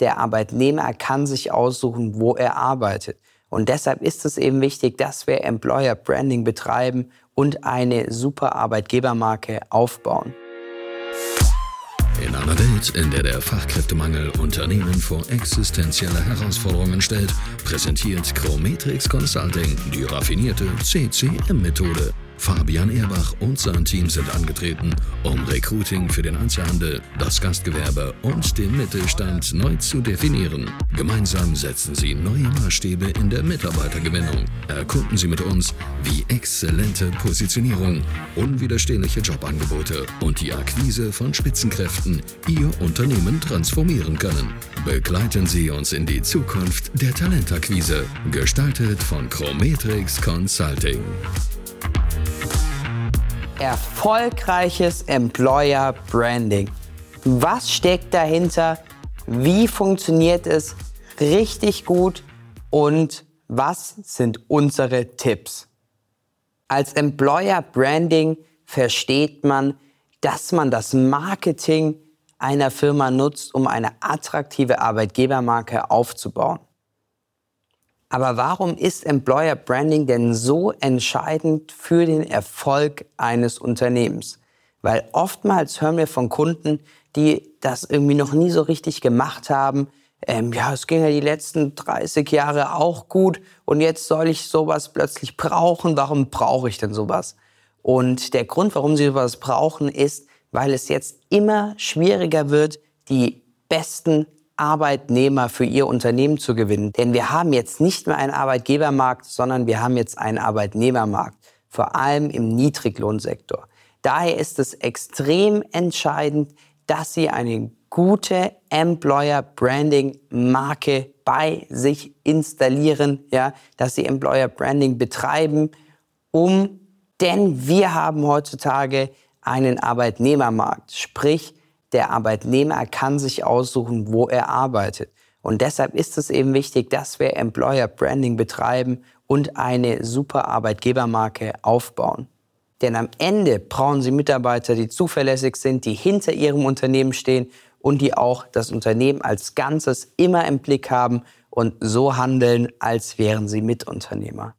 der Arbeitnehmer kann sich aussuchen, wo er arbeitet. Und deshalb ist es eben wichtig, dass wir Employer Branding betreiben und eine super Arbeitgebermarke aufbauen. In einer Welt, in der der Fachkräftemangel Unternehmen vor existenzielle Herausforderungen stellt, präsentiert Chrometrix Consulting die raffinierte CCM-Methode. Fabian Erbach und sein Team sind angetreten, um Recruiting für den Einzelhandel, das Gastgewerbe und den Mittelstand neu zu definieren. Gemeinsam setzen sie neue Maßstäbe in der Mitarbeitergewinnung. Erkunden Sie mit uns, wie exzellente Positionierung, unwiderstehliche Jobangebote und die Akquise von Spitzenkräften Ihr Unternehmen transformieren können. Begleiten Sie uns in die Zukunft der Talentakquise, gestaltet von Chrometrix Consulting. Erfolgreiches Employer Branding. Was steckt dahinter? Wie funktioniert es richtig gut? Und was sind unsere Tipps? Als Employer Branding versteht man, dass man das Marketing einer Firma nutzt, um eine attraktive Arbeitgebermarke aufzubauen. Aber warum ist Employer Branding denn so entscheidend für den Erfolg eines Unternehmens? Weil oftmals hören wir von Kunden, die das irgendwie noch nie so richtig gemacht haben. Ähm, ja, es ging ja die letzten 30 Jahre auch gut und jetzt soll ich sowas plötzlich brauchen. Warum brauche ich denn sowas? Und der Grund, warum sie sowas brauchen, ist, weil es jetzt immer schwieriger wird, die besten Arbeitnehmer für ihr Unternehmen zu gewinnen. Denn wir haben jetzt nicht mehr einen Arbeitgebermarkt, sondern wir haben jetzt einen Arbeitnehmermarkt, vor allem im Niedriglohnsektor. Daher ist es extrem entscheidend, dass Sie eine gute Employer Branding Marke bei sich installieren, ja, dass Sie Employer Branding betreiben, um, denn wir haben heutzutage einen Arbeitnehmermarkt, sprich, der Arbeitnehmer kann sich aussuchen, wo er arbeitet. Und deshalb ist es eben wichtig, dass wir Employer Branding betreiben und eine super Arbeitgebermarke aufbauen. Denn am Ende brauchen Sie Mitarbeiter, die zuverlässig sind, die hinter Ihrem Unternehmen stehen und die auch das Unternehmen als Ganzes immer im Blick haben und so handeln, als wären sie Mitunternehmer.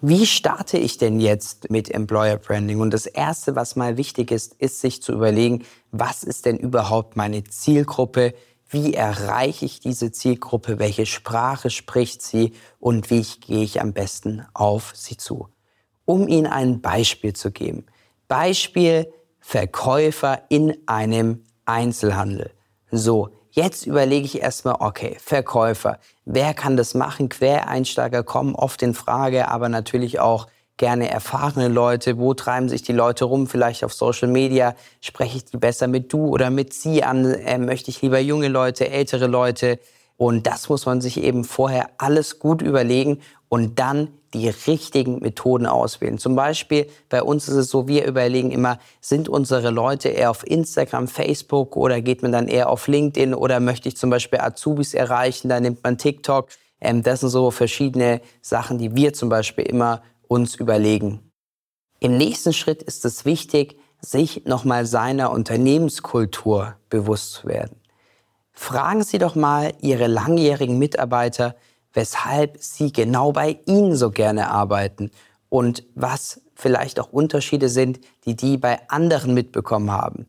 Wie starte ich denn jetzt mit Employer Branding? Und das Erste, was mal wichtig ist, ist sich zu überlegen, was ist denn überhaupt meine Zielgruppe? Wie erreiche ich diese Zielgruppe? Welche Sprache spricht sie? Und wie gehe ich am besten auf sie zu? Um Ihnen ein Beispiel zu geben. Beispiel Verkäufer in einem Einzelhandel. So, Jetzt überlege ich erstmal, okay, Verkäufer, wer kann das machen? Quereinsteiger kommen oft in Frage, aber natürlich auch gerne erfahrene Leute. Wo treiben sich die Leute rum? Vielleicht auf Social Media. Spreche ich die besser mit du oder mit sie an? Äh, möchte ich lieber junge Leute, ältere Leute? Und das muss man sich eben vorher alles gut überlegen und dann die richtigen Methoden auswählen. Zum Beispiel bei uns ist es so, wir überlegen immer, sind unsere Leute eher auf Instagram, Facebook oder geht man dann eher auf LinkedIn oder möchte ich zum Beispiel Azubis erreichen, da nimmt man TikTok. Ähm, das sind so verschiedene Sachen, die wir zum Beispiel immer uns überlegen. Im nächsten Schritt ist es wichtig, sich nochmal seiner Unternehmenskultur bewusst zu werden. Fragen Sie doch mal Ihre langjährigen Mitarbeiter, weshalb sie genau bei Ihnen so gerne arbeiten und was vielleicht auch Unterschiede sind, die die bei anderen mitbekommen haben.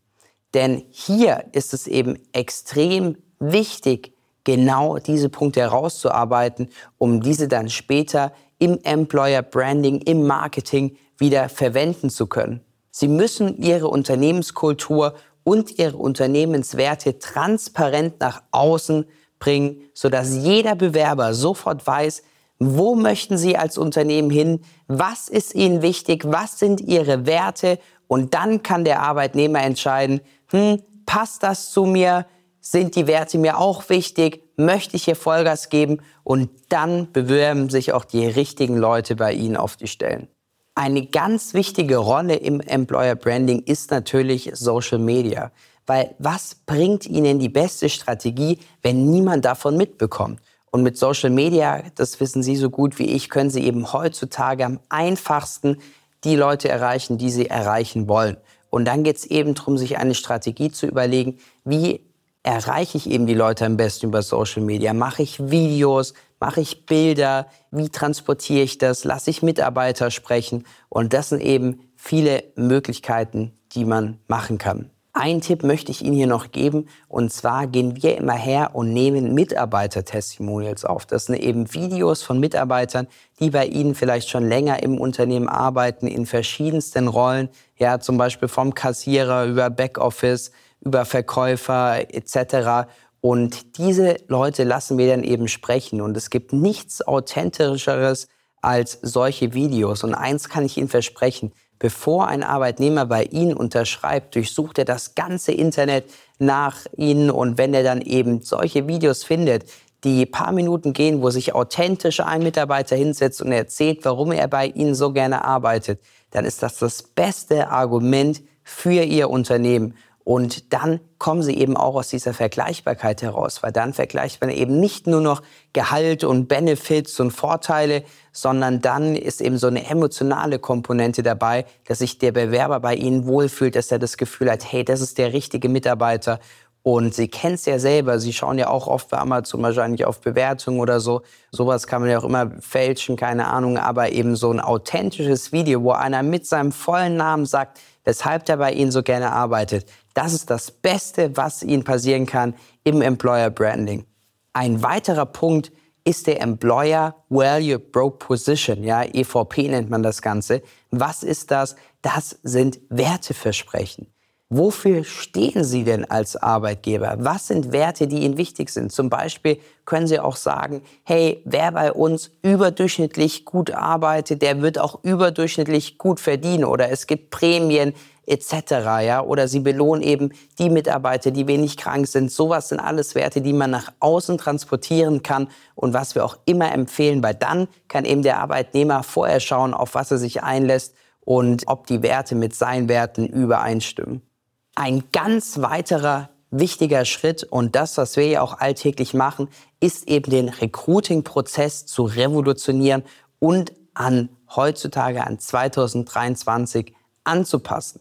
Denn hier ist es eben extrem wichtig, genau diese Punkte herauszuarbeiten, um diese dann später im Employer Branding, im Marketing wieder verwenden zu können. Sie müssen Ihre Unternehmenskultur und Ihre Unternehmenswerte transparent nach außen bringen, sodass jeder Bewerber sofort weiß, wo möchten Sie als Unternehmen hin, was ist Ihnen wichtig, was sind Ihre Werte und dann kann der Arbeitnehmer entscheiden, hm, passt das zu mir, sind die Werte mir auch wichtig, möchte ich hier Vollgas geben und dann bewerben sich auch die richtigen Leute bei Ihnen auf die Stellen. Eine ganz wichtige Rolle im Employer Branding ist natürlich Social Media. Weil was bringt Ihnen die beste Strategie, wenn niemand davon mitbekommt? Und mit Social Media, das wissen Sie so gut wie ich, können Sie eben heutzutage am einfachsten die Leute erreichen, die Sie erreichen wollen. Und dann geht es eben darum, sich eine Strategie zu überlegen, wie erreiche ich eben die Leute am besten über Social Media? Mache ich Videos? Mache ich Bilder? Wie transportiere ich das? Lasse ich Mitarbeiter sprechen? Und das sind eben viele Möglichkeiten, die man machen kann. Ein Tipp möchte ich Ihnen hier noch geben, und zwar gehen wir immer her und nehmen Mitarbeiter-Testimonials auf. Das sind eben Videos von Mitarbeitern, die bei Ihnen vielleicht schon länger im Unternehmen arbeiten, in verschiedensten Rollen, ja, zum Beispiel vom Kassierer über Backoffice, über Verkäufer etc. Und diese Leute lassen wir dann eben sprechen. Und es gibt nichts Authentischeres als solche Videos. Und eins kann ich Ihnen versprechen, bevor ein Arbeitnehmer bei Ihnen unterschreibt, durchsucht er das ganze Internet nach Ihnen. Und wenn er dann eben solche Videos findet, die paar Minuten gehen, wo sich authentisch ein Mitarbeiter hinsetzt und erzählt, warum er bei Ihnen so gerne arbeitet, dann ist das das beste Argument für Ihr Unternehmen. Und dann kommen sie eben auch aus dieser Vergleichbarkeit heraus, weil dann vergleicht man eben nicht nur noch Gehalt und Benefits und Vorteile, sondern dann ist eben so eine emotionale Komponente dabei, dass sich der Bewerber bei Ihnen wohlfühlt, dass er das Gefühl hat, hey, das ist der richtige Mitarbeiter. Und Sie kennen es ja selber, Sie schauen ja auch oft bei Amazon wahrscheinlich auf Bewertungen oder so. Sowas kann man ja auch immer fälschen, keine Ahnung, aber eben so ein authentisches Video, wo einer mit seinem vollen Namen sagt, weshalb er bei Ihnen so gerne arbeitet. Das ist das Beste, was Ihnen passieren kann im Employer Branding. Ein weiterer Punkt ist der Employer Value Proposition, ja, EVP nennt man das Ganze. Was ist das? Das sind Werteversprechen. Wofür stehen Sie denn als Arbeitgeber? Was sind Werte, die Ihnen wichtig sind? Zum Beispiel können Sie auch sagen, hey, wer bei uns überdurchschnittlich gut arbeitet, der wird auch überdurchschnittlich gut verdienen oder es gibt Prämien etc. Ja? Oder Sie belohnen eben die Mitarbeiter, die wenig krank sind. Sowas sind alles Werte, die man nach außen transportieren kann und was wir auch immer empfehlen, weil dann kann eben der Arbeitnehmer vorher schauen, auf was er sich einlässt und ob die Werte mit seinen Werten übereinstimmen. Ein ganz weiterer wichtiger Schritt und das, was wir ja auch alltäglich machen, ist eben den Recruiting-Prozess zu revolutionieren und an heutzutage, an 2023 anzupassen.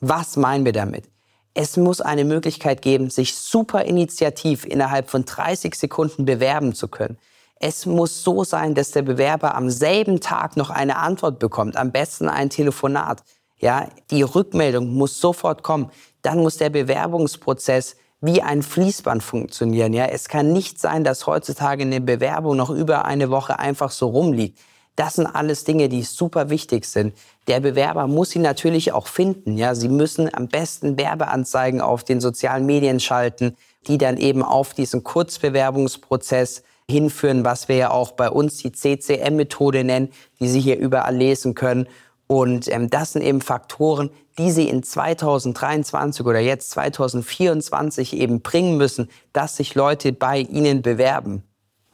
Was meinen wir damit? Es muss eine Möglichkeit geben, sich super initiativ innerhalb von 30 Sekunden bewerben zu können. Es muss so sein, dass der Bewerber am selben Tag noch eine Antwort bekommt, am besten ein Telefonat. Ja, die Rückmeldung muss sofort kommen dann muss der Bewerbungsprozess wie ein Fließband funktionieren. Ja, es kann nicht sein, dass heutzutage eine Bewerbung noch über eine Woche einfach so rumliegt. Das sind alles Dinge, die super wichtig sind. Der Bewerber muss sie natürlich auch finden. Ja, sie müssen am besten Werbeanzeigen auf den sozialen Medien schalten, die dann eben auf diesen Kurzbewerbungsprozess hinführen, was wir ja auch bei uns die CCM-Methode nennen, die Sie hier überall lesen können. Und ähm, das sind eben Faktoren, die Sie in 2023 oder jetzt 2024 eben bringen müssen, dass sich Leute bei Ihnen bewerben.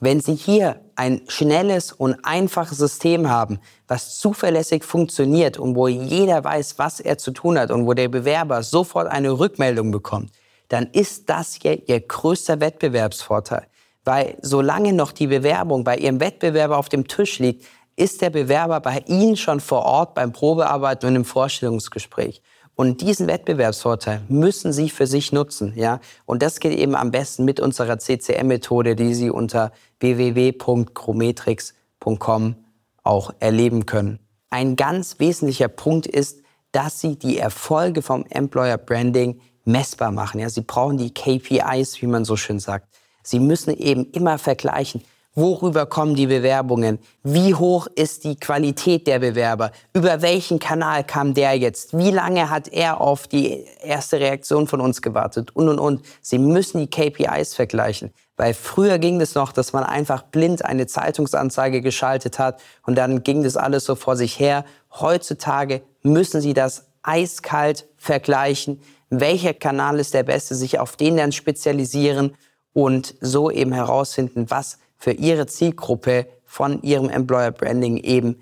Wenn Sie hier ein schnelles und einfaches System haben, was zuverlässig funktioniert und wo jeder weiß, was er zu tun hat und wo der Bewerber sofort eine Rückmeldung bekommt, dann ist das hier Ihr größter Wettbewerbsvorteil. Weil solange noch die Bewerbung bei Ihrem Wettbewerber auf dem Tisch liegt, ist der Bewerber bei Ihnen schon vor Ort beim Probearbeiten und im Vorstellungsgespräch. Und diesen Wettbewerbsvorteil müssen Sie für sich nutzen, ja. Und das geht eben am besten mit unserer CCM-Methode, die Sie unter www.chrometrix.com auch erleben können. Ein ganz wesentlicher Punkt ist, dass Sie die Erfolge vom Employer Branding messbar machen. Ja, Sie brauchen die KPIs, wie man so schön sagt. Sie müssen eben immer vergleichen, Worüber kommen die Bewerbungen? Wie hoch ist die Qualität der Bewerber? Über welchen Kanal kam der jetzt? Wie lange hat er auf die erste Reaktion von uns gewartet? Und, und, und. Sie müssen die KPIs vergleichen. Weil früher ging es noch, dass man einfach blind eine Zeitungsanzeige geschaltet hat und dann ging das alles so vor sich her. Heutzutage müssen Sie das eiskalt vergleichen. Welcher Kanal ist der beste? Sich auf den dann spezialisieren und so eben herausfinden, was für Ihre Zielgruppe von Ihrem Employer Branding eben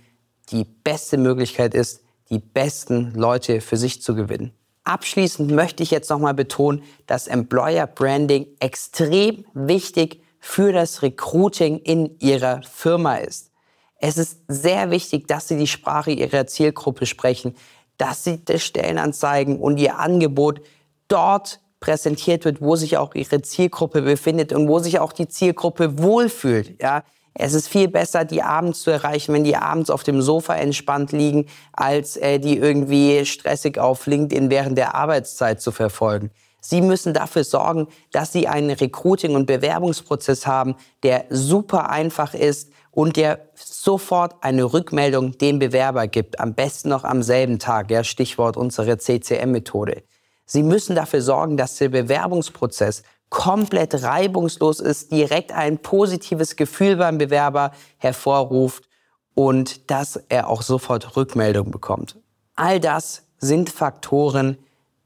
die beste Möglichkeit ist, die besten Leute für sich zu gewinnen. Abschließend möchte ich jetzt nochmal betonen, dass Employer Branding extrem wichtig für das Recruiting in Ihrer Firma ist. Es ist sehr wichtig, dass Sie die Sprache Ihrer Zielgruppe sprechen, dass Sie die Stellenanzeigen und Ihr Angebot dort präsentiert wird, wo sich auch ihre Zielgruppe befindet und wo sich auch die Zielgruppe wohlfühlt. Ja, es ist viel besser, die abends zu erreichen, wenn die abends auf dem Sofa entspannt liegen, als äh, die irgendwie stressig auf LinkedIn während der Arbeitszeit zu verfolgen. Sie müssen dafür sorgen, dass Sie einen Recruiting- und Bewerbungsprozess haben, der super einfach ist und der sofort eine Rückmeldung dem Bewerber gibt. Am besten noch am selben Tag. Ja, Stichwort unsere CCM-Methode. Sie müssen dafür sorgen, dass der Bewerbungsprozess komplett reibungslos ist, direkt ein positives Gefühl beim Bewerber hervorruft und dass er auch sofort Rückmeldung bekommt. All das sind Faktoren,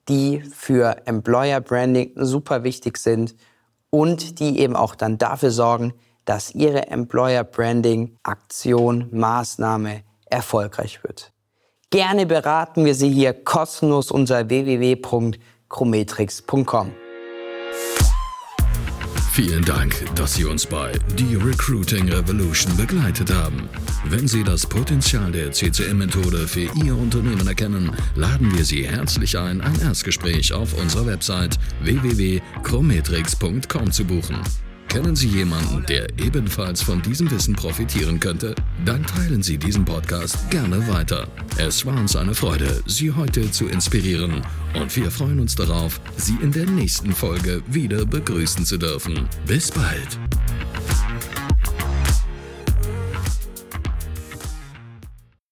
die für Employer Branding super wichtig sind und die eben auch dann dafür sorgen, dass Ihre Employer Branding Aktion, Maßnahme erfolgreich wird. Gerne beraten wir Sie hier kostenlos unter www.chrometrix.com. Vielen Dank, dass Sie uns bei The Recruiting Revolution begleitet haben. Wenn Sie das Potenzial der CCM-Methode für Ihr Unternehmen erkennen, laden wir Sie herzlich ein, ein Erstgespräch auf unserer Website www.chrometrix.com zu buchen. Kennen Sie jemanden, der ebenfalls von diesem Wissen profitieren könnte? Dann teilen Sie diesen Podcast gerne weiter. Es war uns eine Freude, Sie heute zu inspirieren und wir freuen uns darauf, Sie in der nächsten Folge wieder begrüßen zu dürfen. Bis bald!